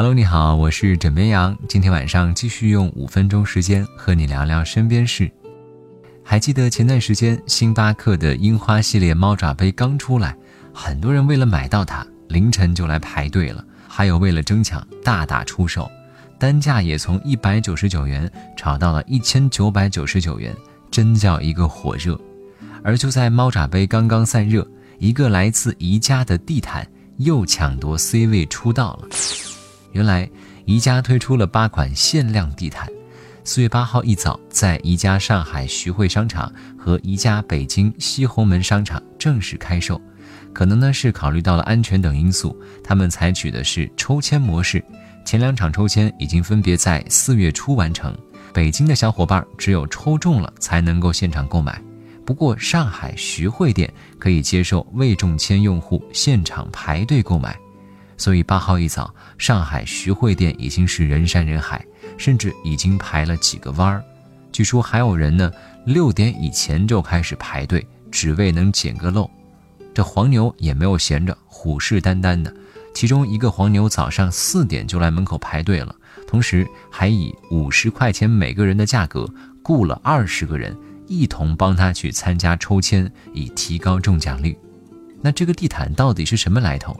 Hello，你好，我是枕边羊。今天晚上继续用五分钟时间和你聊聊身边事。还记得前段时间星巴克的樱花系列猫爪杯刚出来，很多人为了买到它，凌晨就来排队了。还有为了争抢，大打出手，单价也从一百九十九元炒到了一千九百九十九元，真叫一个火热。而就在猫爪杯刚刚散热，一个来自宜家的地毯又抢夺 C 位出道了。原来宜家推出了八款限量地毯，四月八号一早，在宜家上海徐汇商场和宜家北京西红门商场正式开售。可能呢是考虑到了安全等因素，他们采取的是抽签模式。前两场抽签已经分别在四月初完成，北京的小伙伴只有抽中了才能够现场购买。不过上海徐汇店可以接受未中签用户现场排队购买。所以八号一早，上海徐汇店已经是人山人海，甚至已经排了几个弯儿。据说还有人呢，六点以前就开始排队，只为能捡个漏。这黄牛也没有闲着，虎视眈眈的。其中一个黄牛早上四点就来门口排队了，同时还以五十块钱每个人的价格雇了二十个人，一同帮他去参加抽签，以提高中奖率。那这个地毯到底是什么来头？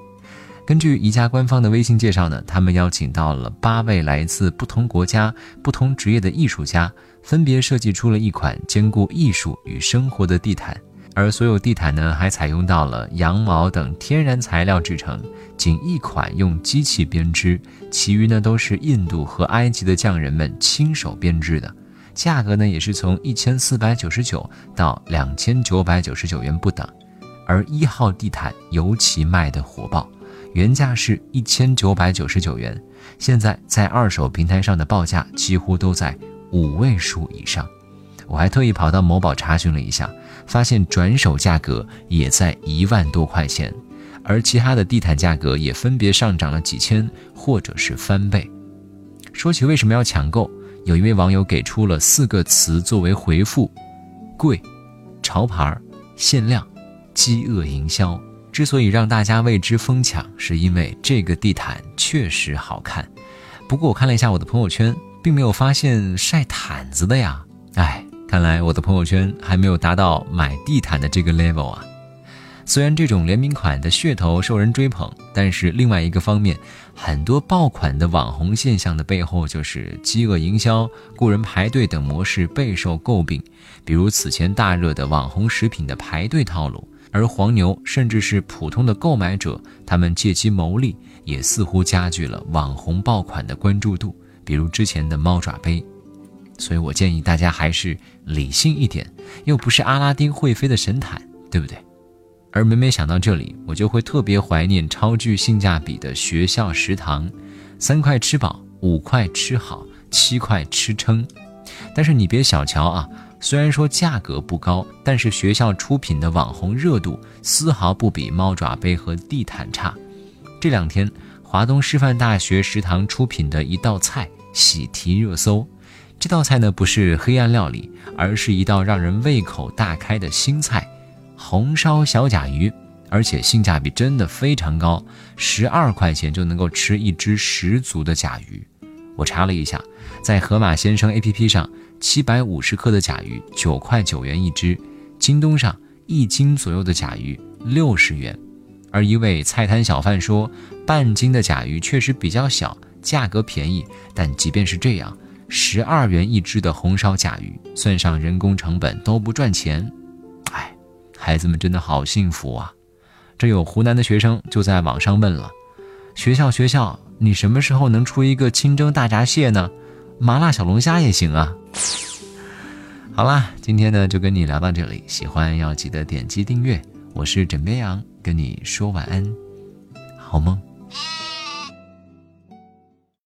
根据宜家官方的微信介绍呢，他们邀请到了八位来自不同国家、不同职业的艺术家，分别设计出了一款兼顾艺术与生活的地毯。而所有地毯呢，还采用到了羊毛等天然材料制成，仅一款用机器编织，其余呢都是印度和埃及的匠人们亲手编织的。价格呢也是从一千四百九十九到两千九百九十九元不等。而一号地毯尤其卖得火爆。原价是一千九百九十九元，现在在二手平台上的报价几乎都在五位数以上。我还特意跑到某宝查询了一下，发现转手价格也在一万多块钱，而其他的地毯价格也分别上涨了几千或者是翻倍。说起为什么要抢购，有一位网友给出了四个词作为回复：贵、潮牌、限量、饥饿营销。之所以让大家为之疯抢，是因为这个地毯确实好看。不过我看了一下我的朋友圈，并没有发现晒毯子的呀。哎，看来我的朋友圈还没有达到买地毯的这个 level 啊。虽然这种联名款的噱头受人追捧，但是另外一个方面，很多爆款的网红现象的背后，就是饥饿营销、雇人排队等模式备受诟病。比如此前大热的网红食品的排队套路。而黄牛甚至是普通的购买者，他们借机牟利，也似乎加剧了网红爆款的关注度。比如之前的猫爪杯，所以我建议大家还是理性一点，又不是阿拉丁会飞的神毯，对不对？而每每想到这里，我就会特别怀念超具性价比的学校食堂，三块吃饱，五块吃好，七块吃撑。但是你别小瞧啊。虽然说价格不高，但是学校出品的网红热度丝毫不比猫爪杯和地毯差。这两天，华东师范大学食堂出品的一道菜喜提热搜。这道菜呢不是黑暗料理，而是一道让人胃口大开的新菜——红烧小甲鱼，而且性价比真的非常高，十二块钱就能够吃一只十足的甲鱼。我查了一下，在河马先生 APP 上。七百五十克的甲鱼九块九元一只，京东上一斤左右的甲鱼六十元，而一位菜摊小贩说，半斤的甲鱼确实比较小，价格便宜，但即便是这样，十二元一只的红烧甲鱼，算上人工成本都不赚钱。哎，孩子们真的好幸福啊！这有湖南的学生就在网上问了：学校学校，你什么时候能出一个清蒸大闸蟹呢？麻辣小龙虾也行啊。好啦，今天呢就跟你聊到这里，喜欢要记得点击订阅。我是枕边羊，跟你说晚安，好梦。